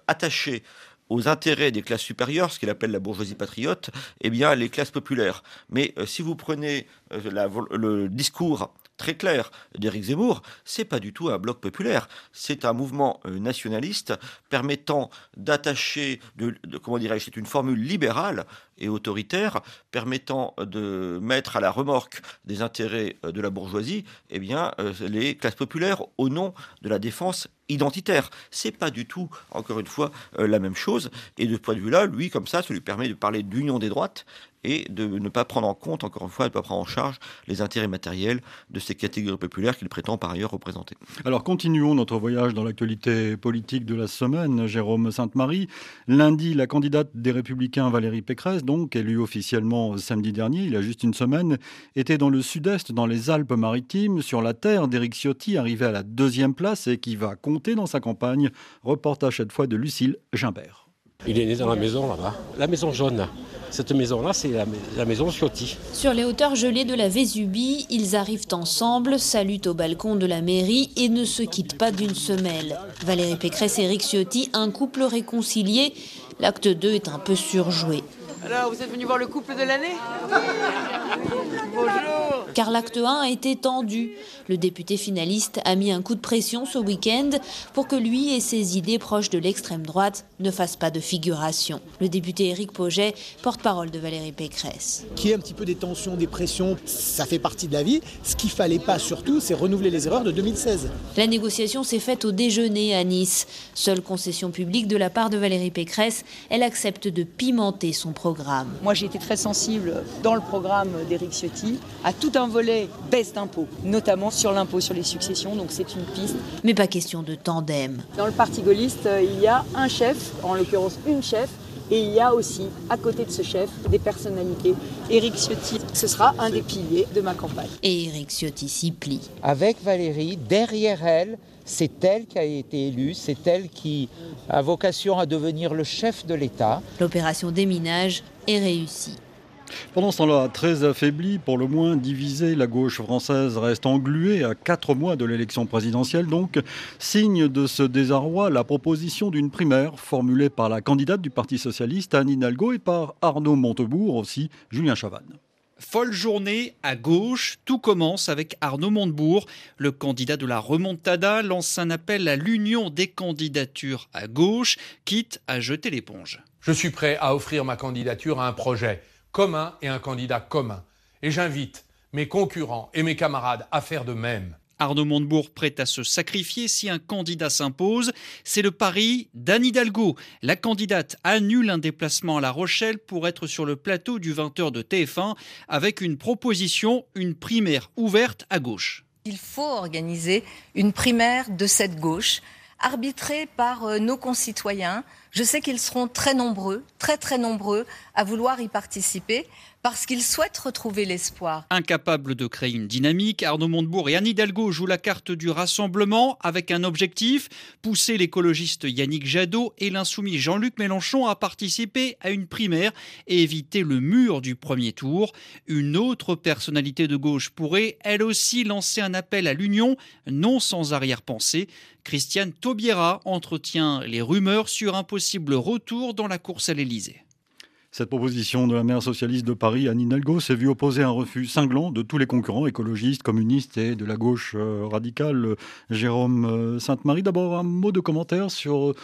attacher aux intérêts des classes supérieures, ce qu'il appelle la bourgeoisie patriote, eh bien les classes populaires. Mais euh, si vous prenez euh, le discours très clair d'Éric Zemmour, c'est pas du tout un bloc populaire, c'est un mouvement euh, nationaliste permettant d'attacher, de, comment dirais-je, c'est une formule libérale et autoritaire permettant de mettre à la remorque des intérêts de la bourgeoisie, eh bien les classes populaires au nom de la défense identitaire. C'est pas du tout, encore une fois, euh, la même chose. Et de ce point de vue-là, lui, comme ça, ça lui permet de parler d'union des droites et de ne pas prendre en compte, encore une fois, de ne pas prendre en charge les intérêts matériels de ces catégories populaires qu'il prétend par ailleurs représenter. Alors continuons notre voyage dans l'actualité politique de la semaine, Jérôme Sainte-Marie. Lundi, la candidate des Républicains Valérie Pécresse, donc élue officiellement samedi dernier, il y a juste une semaine, était dans le sud-est, dans les Alpes-Maritimes, sur la terre d'Éric Ciotti, arrivé à la deuxième place et qui va compter dans sa campagne. Reportage cette fois de Lucille Gimbert. Il est né dans la maison là-bas, la maison jaune. Cette maison-là, c'est la, maison Ciotti. Sur les hauteurs gelées de la Vésubie, ils arrivent ensemble, saluent au balcon de la mairie et ne se quittent pas d'une semelle. Valérie Pécresse et Eric Ciotti, un couple réconcilié. L'acte 2 est un peu surjoué. Alors, vous êtes venu voir le couple de l'année Bonjour Car l'acte 1 a été tendu. Le député finaliste a mis un coup de pression ce week-end pour que lui et ses idées proches de l'extrême droite ne fassent pas de figuration. Le député Éric Poget, porte-parole de Valérie Pécresse. Qui est un petit peu des tensions, des pressions, ça fait partie de la vie. Ce qu'il fallait pas surtout, c'est renouveler les erreurs de 2016. La négociation s'est faite au déjeuner à Nice. Seule concession publique de la part de Valérie Pécresse, elle accepte de pimenter son programme. Moi, j'ai été très sensible dans le programme d'Éric Ciotti à tout un volet baisse d'impôts, notamment sur l'impôt sur les successions, donc c'est une piste. Mais pas question de tandem. Dans le parti gaulliste, il y a un chef, en l'occurrence une chef, Et il y a aussi, à côté de ce chef, des personnalités. Éric Ciotti, ce sera un des piliers de ma campagne. Et Éric Ciotti s'y plie. Avec Valérie, derrière elle, c'est elle qui a été élue, c'est elle qui a vocation à devenir le chef de l'État. L'opération déminage est réussie. Pendant ce temps-là, très affaiblie, pour le moins divisée, la gauche française reste engluée à quatre mois de l'élection présidentielle. Donc, signe de ce désarroi, la proposition d'une primaire formulée par la candidate du Parti socialiste, Anne Hidalgo, et par Arnaud Montebourg, aussi Julien Chavannes. Folle journée à gauche, tout commence avec Arnaud Montebourg. Le candidat de la remontada lance un appel à l'union des candidatures à gauche, quitte à jeter l'éponge. Je suis prêt à offrir ma candidature à un projet commun et un candidat commun. Et j'invite mes concurrents et mes camarades à faire de même. Arnaud Montebourg prêt à se sacrifier si un candidat s'impose. C'est le pari d'Anne Hidalgo. La candidate annule un déplacement à La Rochelle pour être sur le plateau du 20h de TF1 avec une proposition, une primaire ouverte à gauche. Il faut organiser une primaire de cette gauche, arbitrée par euh, nos concitoyens. Je sais qu'ils seront très nombreux, très très nombreux à vouloir y participer parce qu'ils souhaitent retrouver l'espoir. Incapable de créer une dynamique, Arnaud Montebourg et Anne Hidalgo jouent la carte du rassemblement avec un objectif, pousser l'écologiste Yannick Jadot et l'insoumis Jean-Luc Mélenchon à participer à une primaire et éviter le mur du premier tour. Une autre personnalité de gauche pourrait, elle aussi, lancer un appel à l'union, non sans arrière-pensée. Christiane Taubira entretient les rumeurs sur un possible retour dans la course à l'Élysée. Cette proposition de la maire socialiste de Paris, Anne Hidalgo, s'est vue opposer un refus cinglant de tous les concurrents écologistes, communistes et de la gauche euh, radicale. Euh, Jérôme euh, Sainte-Marie, d'abord un mot de commentaire sur,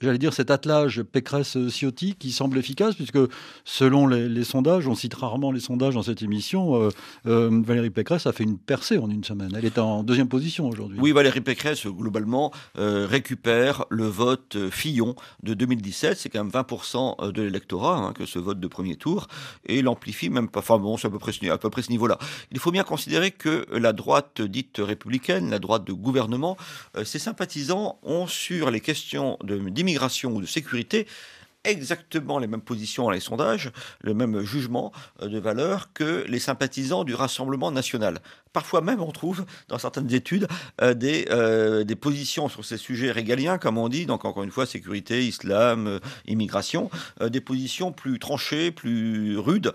j'allais dire, cet attelage Pécresse-Ciotti qui semble efficace, puisque selon les, sondages, on cite rarement les sondages dans cette émission, Valérie Pécresse a fait une percée en une semaine. Elle est en deuxième position aujourd'hui. Oui, Valérie Pécresse, globalement, récupère le vote Fillon de 2017. C'est quand même 20% de l'électorat hein, que ce vote de premier tour et l'amplifie même pas. Enfin bon, c'est à peu près, à peu près ce niveau-là. Il faut bien considérer que la droite dite républicaine, la droite de gouvernement, euh, ses sympathisants ont sur les questions d'immigration ou de sécurité exactement les mêmes positions dans les sondages, le même jugement euh, de valeur que les sympathisants du Rassemblement national. Parfois même, on trouve dans certaines études euh, des, euh, des positions sur ces sujets régaliens, comme on dit, donc encore une fois, sécurité, islam, immigration, des positions plus tranchées, plus rudes,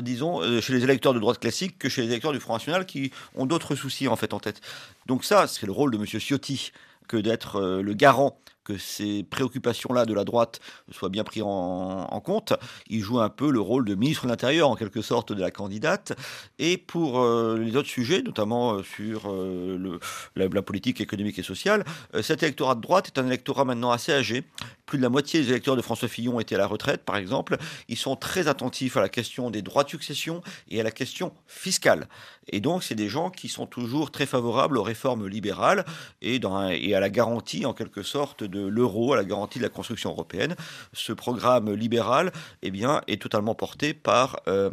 disons, chez les électeurs de droite classique que chez les électeurs du Front National qui ont d'autres soucis en fait en tête. Donc ça, c'est le rôle de M. Ciotti que d'être le garant que ces préoccupations-là de la droite soient bien prises en, compte. Il joue un peu le rôle de ministre de l'Intérieur, en quelque sorte, de la candidate. Et pour euh, les autres sujets, notamment euh, sur euh, la, politique économique et sociale, cet électorat de droite est un électorat maintenant assez âgé. Plus de la moitié des électeurs de François Fillon étaient à la retraite, par exemple. Ils sont très attentifs à la question des droits de succession et à la question fiscale. Et donc, c'est des gens qui sont toujours très favorables aux réformes libérales et, et à la garantie, en quelque sorte, de l'euro, à la garantie de la construction européenne. Ce programme libéral eh bien, est totalement porté par, euh,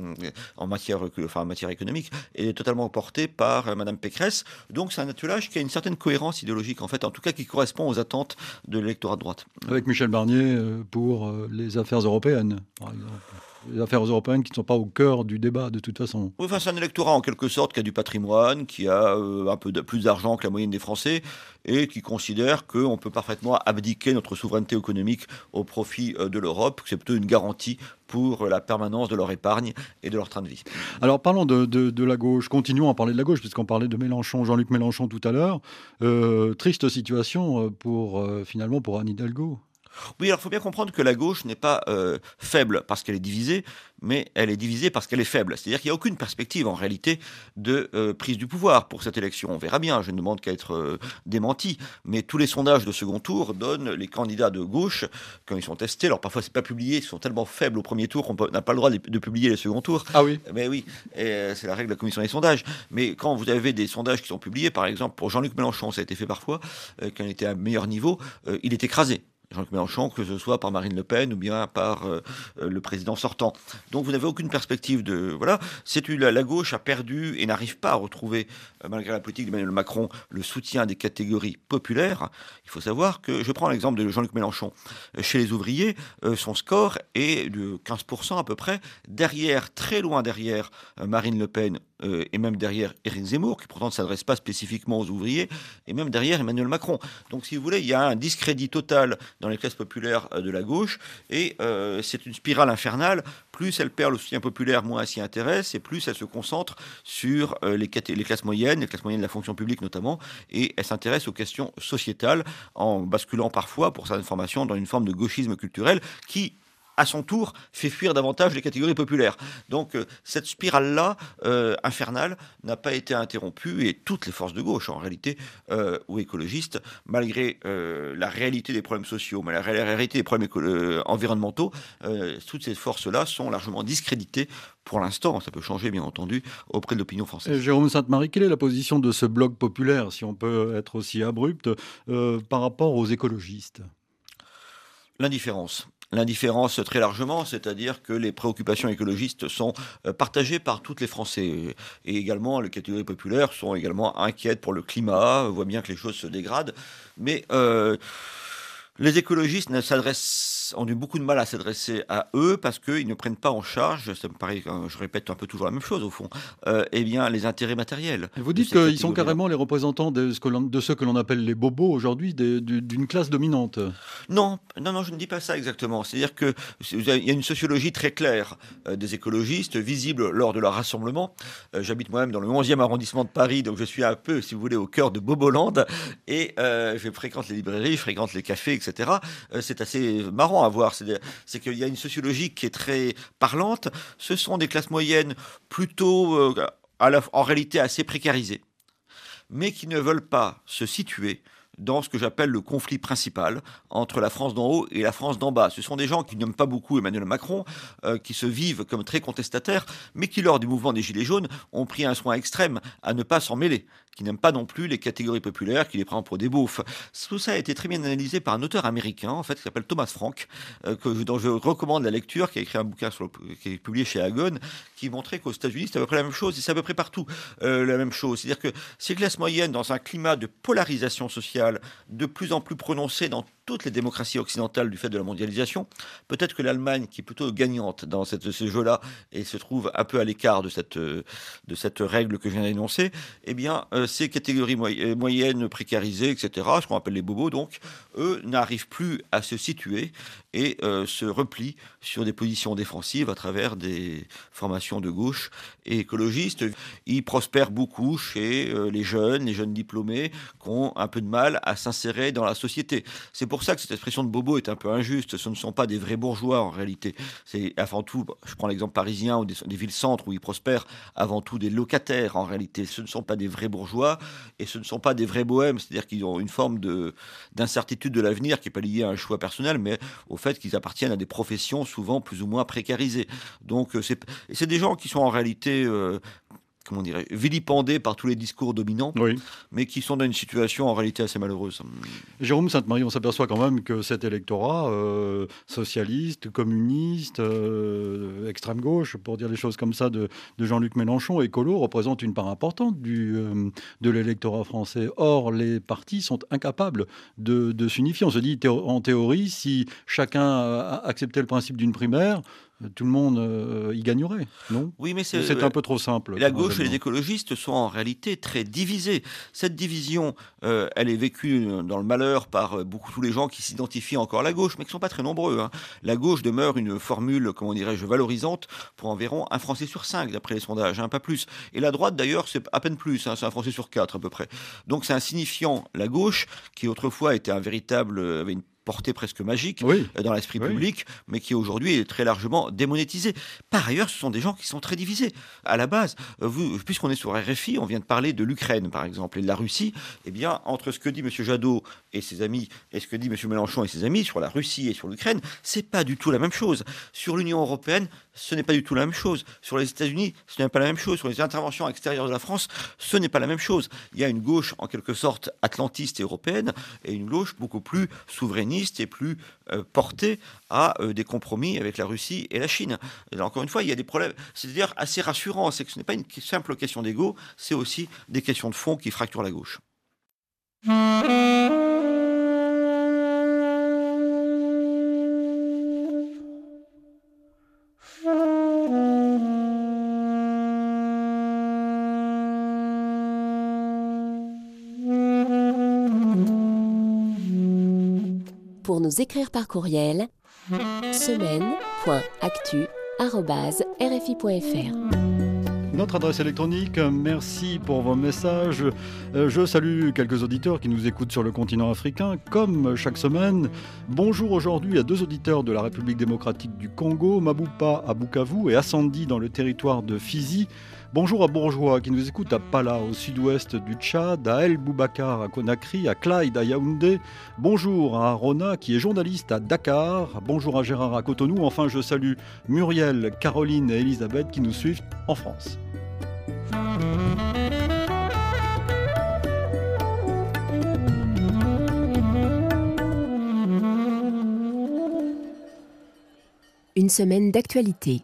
en, matière, enfin, en matière économique, est totalement porté par euh, Madame Pécresse. Donc c'est un attelage qui a une certaine cohérence idéologique, en fait, en tout cas qui correspond aux attentes de l'électorat de droite. Avec Michel Barnier euh, pour les affaires européennes, les affaires européennes qui ne sont pas au cœur du débat de toute façon. Oui, enfin, c'est un électorat en quelque sorte qui a du patrimoine, qui a un peu de, plus d'argent que la moyenne des Français et qui considère qu'on peut parfaitement abdiquer notre souveraineté économique au profit euh, de l'Europe, que c'est plutôt une garantie pour la permanence de leur épargne et de leur train de vie. Alors parlons de, la gauche, continuons à parler de la gauche, puisqu'on parlait de Mélenchon, Jean-Luc Mélenchon tout à l'heure. Euh, triste situation euh, pour finalement pour Anne Hidalgo. Oui, alors il faut bien comprendre que la gauche n'est pas euh, faible parce qu'elle est divisée, mais elle est divisée parce qu'elle est faible. C'est-à-dire qu'il n'y a aucune perspective en réalité de euh, prise du pouvoir pour cette élection. On verra bien, je ne demande qu'à être euh, démenti, mais tous les sondages de second tour donnent les candidats de gauche, quand ils sont testés, alors parfois c'est pas publié, ils sont tellement faibles au premier tour qu'on n'a pas le droit de, publier les seconds tours. Ah oui Mais oui, c'est la règle de la commission des sondages. Mais quand vous avez des sondages qui sont publiés, par exemple pour Jean-Luc Mélenchon, ça a été fait parfois, quand il était à meilleur niveau, il est écrasé Jean-Luc Mélenchon, que ce soit par Marine Le Pen ou bien par euh, euh, le président sortant. Donc vous n'avez aucune perspective de voilà. C'est la, la gauche a perdu et n'arrive pas à retrouver, euh, malgré la politique d'Emmanuel Macron, le soutien des catégories populaires. Il faut savoir que je prends l'exemple de Jean-Luc Mélenchon. Chez les ouvriers, son score est de 15% à peu près, derrière, très loin derrière Marine Le Pen et même derrière Éric Zemmour, qui pourtant ne s'adresse pas spécifiquement aux ouvriers, et même derrière Emmanuel Macron. Donc si vous voulez, il y a un discrédit total dans les classes populaires euh, de la gauche, et euh, c'est une spirale infernale. Plus elle perd le soutien populaire, moins elle s'y intéresse, et plus elle se concentre sur euh, les, les, classes moyennes, les classes moyennes de la fonction publique notamment, et elle s'intéresse aux questions sociétales, en basculant parfois, pour certaines formations, dans une forme de gauchisme culturel qui, à son tour, fait fuir davantage les catégories populaires. Donc euh, cette spirale-là, euh, infernale, n'a pas été interrompue et toutes les forces de gauche, en réalité, euh, ou écologistes, malgré la réalité des problèmes sociaux, mais la réalité des problèmes environnementaux, toutes ces forces-là sont largement discréditées pour l'instant, ça peut changer bien entendu, auprès de l'opinion française. Jérôme Sainte-Marie, quelle est la position de ce bloc populaire, si on peut être aussi abrupt, par rapport aux écologistes? L'indifférence l'indifférence très largement, c'est-à-dire que les préoccupations écologistes sont euh, partagées par toutes les Français. Et également, les catégories populaires sont également inquiètes pour le climat, voient bien que les choses se dégradent. Mais euh, les écologistes ne s'adressent ont eu beaucoup de mal à s'adresser à eux parce qu'ils ne prennent pas en charge, ça me paraît, je répète un peu toujours la même chose au fond, euh, eh bien les intérêts matériels. vous dites qu'ils sont carrément les représentants de, ce de ceux que l'on appelle les bobos aujourd'hui, d'une classe dominante. Non, non, non, je ne dis pas ça exactement. C'est-à-dire qu'il y a une sociologie très claire euh, des écologistes, visible lors de leur rassemblement. Euh, j'habite moi-même dans le 11e arrondissement de Paris, donc je suis un peu, si vous voulez, au cœur de Boboland, et je fréquente les librairies, je fréquente les cafés, etc. c'est assez marrant à voir. C'est qu'il y a une sociologie qui est très parlante. Ce sont des classes moyennes plutôt, euh, en réalité, assez précarisées, mais qui ne veulent pas se situer dans ce que j'appelle le conflit principal entre la France d'en haut et la France d'en bas. Ce sont des gens qui n'aiment pas beaucoup Emmanuel Macron, euh, qui se vivent comme très contestataires, mais qui, lors du mouvement des Gilets jaunes, ont pris un soin extrême à ne pas s'en mêler qui n'aiment pas non plus les catégories populaires, qui les prennent pour des beaufs. Tout ça a été très bien analysé par un auteur américain, en fait, qui s'appelle Thomas Frank, euh, dont je recommande la lecture, qui a écrit un bouquin sur qui est publié chez Agon, qui montrait qu'aux États-Unis, c'est à peu près la même chose, et c'est à peu près partout euh, la même chose. C'est-à-dire que ces classes moyennes, dans un climat de polarisation sociale de plus en plus prononcé dans toutes les démocraties occidentales du fait de la mondialisation. Peut-être que l'Allemagne, qui est plutôt gagnante dans ce jeu-là et se trouve un peu à l'écart de cette, de cette règle que je viens d'énoncer, eh bien, euh, ces catégories euh, moyennes, précarisées, etc., ce qu'on appelle les bobos, donc, eux n'arrivent plus à se situer et euh, se replient sur des positions défensives à travers des formations de gauche et écologistes. Ils prospèrent beaucoup chez les jeunes, les jeunes diplômés, qui ont un peu de mal à s'insérer dans la société. C'est pour ça que cette expression de bobo est un peu injuste. Ce ne sont pas des vrais bourgeois en réalité. C'est avant tout, je prends l'exemple parisien ou des, villes-centres où ils prospèrent, avant tout des locataires en réalité. Ce ne sont pas des vrais bourgeois et ce ne sont pas des vrais bohèmes. C'est-à-dire qu'ils ont une forme de, d'incertitude de l'avenir qui n'est pas liée à un choix personnel, mais au fait qu'ils appartiennent à des professions souvent plus ou moins précarisées. Donc euh, c'est, c'est des gens qui sont en réalité euh, comment dirais vilipendés par tous les discours dominants, mais qui sont dans une situation en réalité assez malheureuse. Jérôme Sainte-Marie, on s'aperçoit quand même que cet électorat euh, socialiste, communiste, euh, extrême gauche, pour dire des choses comme ça, de, Jean-Luc Mélenchon, écolo, représente une part importante du, euh, de l'électorat français. Or, les partis sont incapables de, de s'unifier. On se dit, en théorie, si chacun acceptait le principe d'une primaire, tout le monde euh, y gagnerait, non? Oui, mais c'est un peu trop simple. La gauche et les écologistes sont en réalité très divisés. Cette division, euh, elle est vécue dans le malheur par beaucoup tous les gens qui s'identifient encore à la gauche, mais qui ne sont pas très nombreux. Hein. La gauche demeure une formule, comment dirais-je, valorisante pour environ un Français sur cinq, d'après les sondages, hein, pas plus. Et la droite, d'ailleurs, c'est à peine plus, hein, c'est un Français sur quatre à peu près. Donc c'est insignifiant. La gauche, qui autrefois était un véritable, avait une portée presque magique euh, dans l'esprit public, mais qui aujourd'hui est très largement démonétisé. Par ailleurs, ce sont des gens qui sont très divisés. À la base, euh, puisqu'on est sur RFI, on vient de parler de l'Ukraine, par exemple, et de la Russie. Eh bien, entre ce que dit M. Jadot et ses amis, et ce que dit M. Mélenchon et ses amis sur la Russie et sur l'Ukraine, c'est pas du tout la même chose. Sur l'Union européenne, ce n'est pas du tout la même chose. Sur les États-Unis, ce n'est pas la même chose. Sur les interventions extérieures de la France, ce n'est pas la même chose. Il y a une gauche, en quelque sorte, atlantiste et européenne, et une gauche beaucoup plus souverainiste et plus porté à des compromis avec la Russie et la Chine. encore une fois, il y a des problèmes, c'est-à-dire assez rassurant, c'est que ce n'est pas une simple question d'ego, c'est aussi des questions de fond qui fracturent la gauche. Écrire par courriel, semaine.actu.rfi.fr. Notre adresse électronique, merci pour vos messages. Euh, je salue quelques auditeurs qui nous écoutent sur le continent africain, comme chaque semaine. Bonjour aujourd'hui à deux auditeurs de la République démocratique du Congo, Maboupa à Bukavu et Assandi dans le territoire de Fizi. Bonjour à Bourgeois qui nous écoute à Pala au sud-ouest du Tchad, à El Boubacar à Conakry, à Clyde à Yaoundé. Bonjour à Rona qui est journaliste à Dakar. Bonjour à Gérard à Cotonou. Enfin, je salue Muriel, Caroline et Elisabeth qui nous suivent en France. Une semaine d'actualité.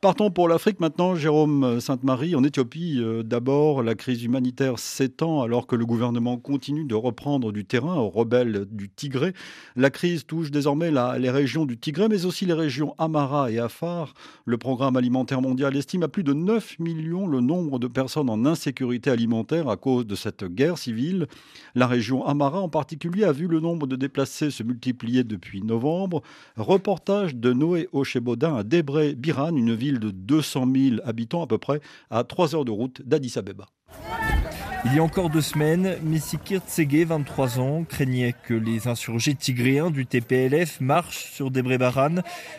Partons pour l'Afrique maintenant, Jérôme Sainte-Marie. En Éthiopie, euh, d'abord, la crise humanitaire s'étend alors que le gouvernement continue de reprendre du terrain aux rebelles du Tigré. La crise touche désormais les régions du Tigré, mais aussi les régions Amara et Afar. Le programme alimentaire mondial estime à plus de 9 millions le nombre de personnes en insécurité alimentaire à cause de cette guerre civile. La région Amara en particulier a vu le nombre de déplacés se multiplier depuis novembre. Reportage de Noé Ochebodin à Debré-Biran, une ville de 200 000 habitants à peu près, à 3 heures de route d'Addis Abeba. Il y a encore deux semaines, Messikir Tsege, 23 ans, craignait que les insurgés tigréens du TPLF marchent sur Debre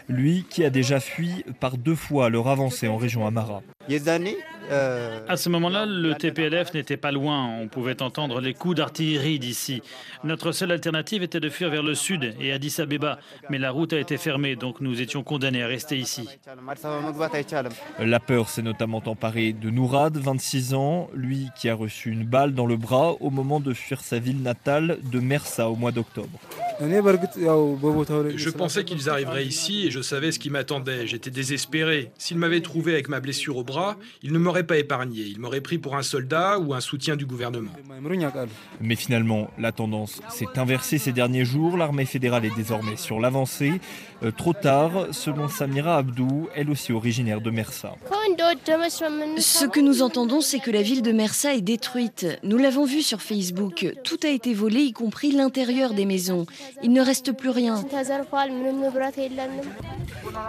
lui qui a déjà fui par deux fois leur avancée en région Amara. Euh, à ce moment-là, le TPLF n'était pas loin. On pouvait entendre les coups d'artillerie d'ici. Notre seule alternative était de fuir vers le sud et Addis Abeba. Mais la route a été fermée, donc nous étions condamnés à rester ici. La peur s'est notamment emparée de Nourad, 26 ans, lui qui a reçu une balle dans le bras au moment de fuir sa ville natale de Mersa au mois d'octobre. Je pensais qu'ils arriveraient ici et je savais ce qui m'attendait. J'étais désespéré. S'ils m'avaient trouvé avec ma blessure au bras, ils ne m'auraient pas épargné. Ils m'auraient pris pour un soldat ou un soutien du gouvernement. Mais finalement, la tendance s'est inversée ces derniers jours. L'armée fédérale est désormais sur l'avancée. Euh, trop tard, selon Samira Abdou, elle aussi originaire de Mersa. Ce que nous entendons, c'est que la ville de Mersa est détruite. Nous l'avons vu sur Facebook. Tout a été volé, y compris l'intérieur des maisons. Il ne reste plus rien.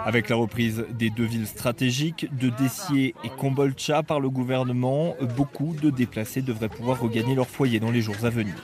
Avec la reprise des deux villes stratégiques de Dessier et Kombolcha par le gouvernement, beaucoup de déplacés devraient pouvoir regagner leur foyer dans les jours à venir.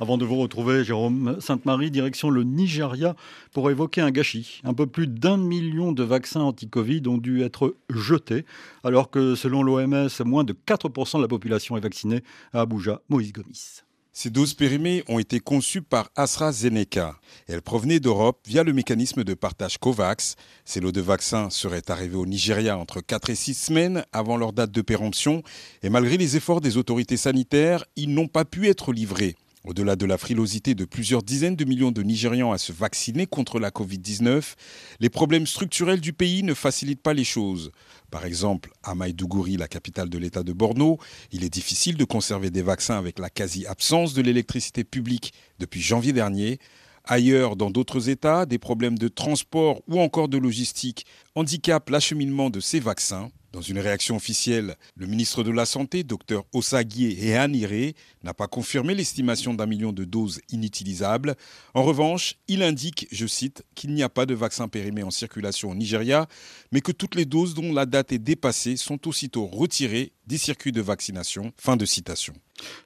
Avant de vous retrouver, Jérôme Sainte-Marie, direction le Nigeria pour évoquer un gâchis. Un peu plus d'un million de vaccins anti-Covid ont dû être jetés, alors que selon l'OMS, moins de 4% de la population est vaccinée à Abuja. Moïse Gomis. Ces doses périmées ont été conçues par AstraZeneca. Elles provenaient d'Europe via le mécanisme de partage COVAX. Ces lots de vaccins seraient arrivés au Nigeria entre 4 et 6 semaines avant leur date de péremption. Et malgré les efforts des autorités sanitaires, ils n'ont pas pu être livrés. Au-delà de la frilosité de plusieurs dizaines de millions de Nigérians à se vacciner contre la Covid-19, les problèmes structurels du pays ne facilitent pas les choses. Par exemple, à Maïdougouri, la capitale de l'État de Borno, il est difficile de conserver des vaccins avec la quasi-absence de l'électricité publique depuis janvier dernier. Ailleurs, dans d'autres États, des problèmes de transport ou encore de logistique handicapent l'acheminement de ces vaccins. Dans une réaction officielle, le ministre de la Santé, Dr Osagie Ehanire, n'a pas confirmé l'estimation d'un million de doses inutilisables. En revanche, il indique, je cite, qu'il n'y a pas de vaccin périmé en circulation au Nigeria, mais que toutes les doses dont la date est dépassée sont aussitôt retirées des circuits de vaccination. Fin de citation.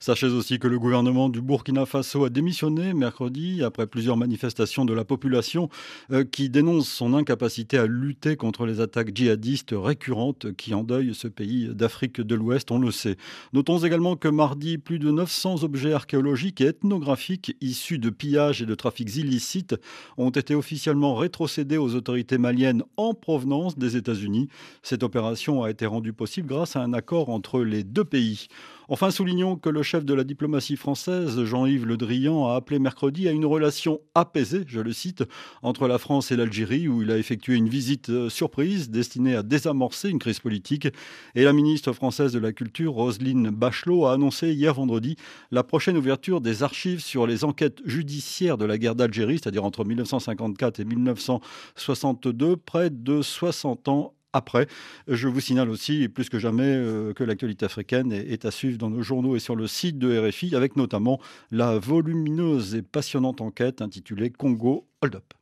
Sachez aussi que le gouvernement du Burkina Faso a démissionné mercredi après plusieurs manifestations de la population euh, qui dénonce son incapacité à lutter contre les attaques djihadistes récurrentes qui endeuillent ce pays d'Afrique de l'Ouest, on le sait. Notons également que mardi, plus de 900 objets archéologiques et ethnographiques issus de pillages et de trafics illicites ont été officiellement rétrocédés aux autorités maliennes en provenance des États-Unis. Cette opération a été rendue possible grâce à un accord entre les deux pays. Enfin, soulignons que le chef de la diplomatie française, Jean-Yves Le Drian, a appelé mercredi à une relation apaisée, je le cite, entre la France et l'Algérie, où il a effectué une visite euh, surprise destinée à désamorcer une crise politique. Et la ministre française de la Culture, Roselyne Bachelot, a annoncé hier vendredi la prochaine ouverture des archives sur les enquêtes judiciaires de la guerre d'Algérie, c'est-à-dire entre 1954 et 1962, près de 60 ans après. Je vous signale aussi, plus que jamais, euh, que l'actualité africaine est, à suivre dans nos journaux et sur le site de RFI, avec notamment la volumineuse et passionnante enquête intitulée Congo Hold Up.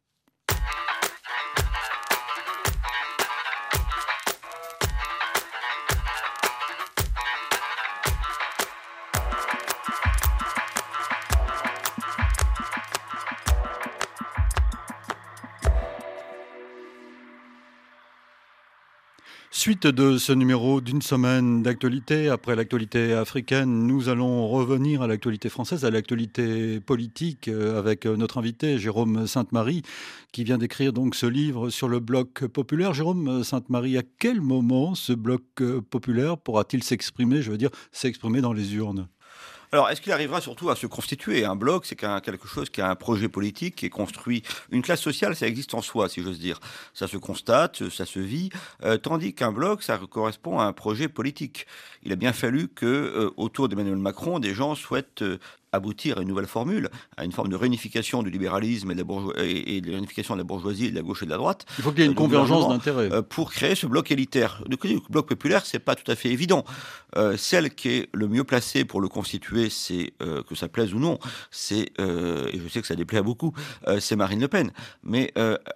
Suite de ce numéro d'une semaine d'actualité, après l'actualité africaine, nous allons revenir à l'actualité française, à l'actualité politique, euh, avec notre invité Jérôme Sainte-Marie, qui vient d'écrire donc ce livre sur le bloc populaire. Jérôme Sainte-Marie, à quel moment ce bloc euh, populaire pourra-t-il s'exprimer, je veux dire, s'exprimer dans les urnes? Alors, est-ce qu'il arrivera surtout à se constituer Un bloc, c'est quelque chose qui a un projet politique, qui est construit. Une classe sociale, ça existe en soi, si j'ose dire. Ça se constate, ça se vit. Euh, tandis qu'un bloc, ça correspond à un projet politique. Il a bien fallu que, euh, autour d'Emmanuel Macron, des gens souhaitent euh, aboutir à une nouvelle formule, à une forme de réunification du libéralisme et de la, et, de, réunification de la bourgeoisie, de la gauche et de la droite. Il faut qu'il y ait une euh, convergence d'intérêts. Euh, pour créer ce bloc élitaire. Le bloc populaire, c'est pas tout à fait évident. Euh, celle qui est le mieux placée pour le constituer, c'est que ça plaise ou non, c'est et je sais que ça déplaît à beaucoup, c'est Marine Le Pen. Mais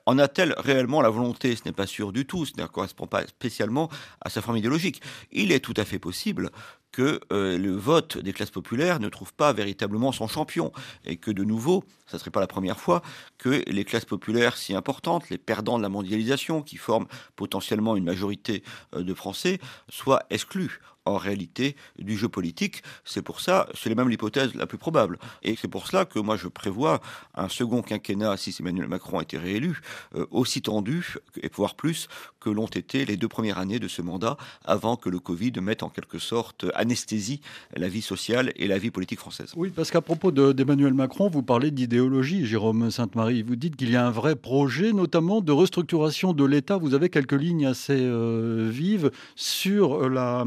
en a-t-elle réellement la volonté? Ce n'est pas sûr du tout. Ce ne correspond pas spécialement à sa forme idéologique. Il est tout à fait possible que euh, le vote des classes populaires ne trouve pas véritablement son champion et que de nouveau, ça ne serait pas la première fois, que les classes populaires si importantes, les perdants de la mondialisation qui forment potentiellement une majorité euh, de Français, soient exclus en réalité du jeu politique. C'est pour ça, c'est même l'hypothèse la plus probable. Et c'est pour cela que moi je prévois un second quinquennat, si Emmanuel Macron a été réélu, euh, aussi tendu, et voire plus, que l'ont été les deux premières années de ce mandat, avant que le Covid mette en quelque sorte anesthésie la vie sociale et la vie politique française. Oui, parce qu'à propos d'Emmanuel Macron, vous parlez d'idéologie, Jérôme Sainte-Marie. Vous dites qu'il y a un vrai projet, notamment de restructuration de l'État. Vous avez quelques lignes assez euh, vives sur la la,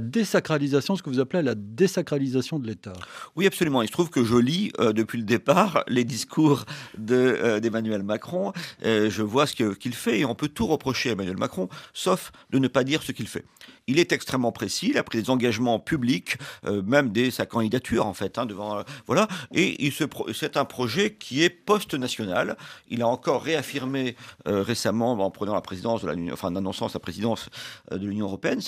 désacralisation, ce que vous appelez la désacralisation de l'État. Oui, absolument. Il se trouve que je lis euh, depuis le départ les discours euh, d'Emmanuel Macron. Euh, je vois ce qu'il fait et on peut tout reprocher à Emmanuel Macron, sauf de ne pas dire ce qu'il fait. Il est extrêmement précis, il a pris des engagements publics, même dès sa candidature en fait, hein, devant voilà. Et c'est un projet qui est post-national. Il a encore réaffirmé récemment en prenant la présidence de la, enfin en annonçant sa présidence de l'Union européenne.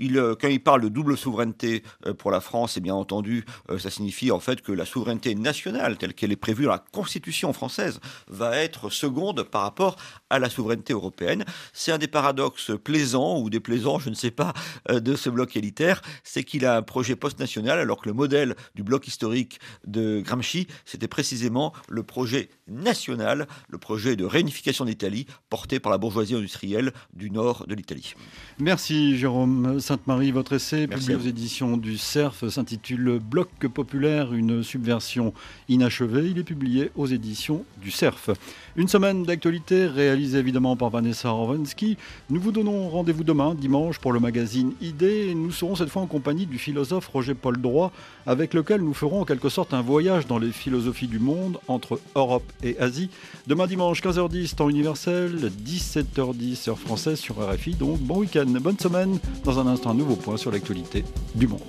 Euh, quand il parle de double souveraineté euh, pour la France, et bien entendu, euh, ça signifie en fait que la souveraineté nationale, telle qu'elle est prévue dans la Constitution française, va être seconde par rapport à la souveraineté européenne. C'est un des paradoxes plaisants ou déplaisants, je ne sais pas, de ce bloc élitaire, c'est qu'il a un projet post-national, alors que le modèle du bloc historique de Gramsci, c'était précisément le projet national, le projet de réunification d'Italie porté par la bourgeoisie industrielle du nord de l'Italie. Merci Jérôme Sainte-Marie. Votre essai, publié aux éditions du CERF, s'intitule Bloc populaire, une subversion inachevée. Il est publié aux éditions du CERF. Une semaine d'actualité réalisée évidemment par Vanessa Rovensky. Nous vous donnons rendez-vous demain, dimanche, pour le magazine Idées. Nous serons cette fois en compagnie du philosophe Roger-Paul Droit, avec lequel nous ferons en quelque sorte un voyage dans les philosophies du monde entre Europe et Asie. Demain dimanche, 15h10, temps universel, 17h10, heure française sur RFI. Donc bon week-end, bonne semaine. Dans un instant, un nouveau point sur l'actualité du monde.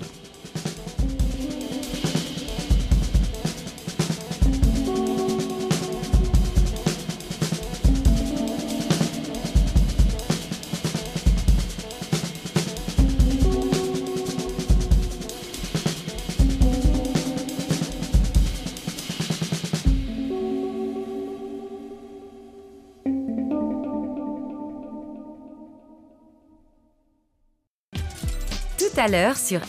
À l'heure sur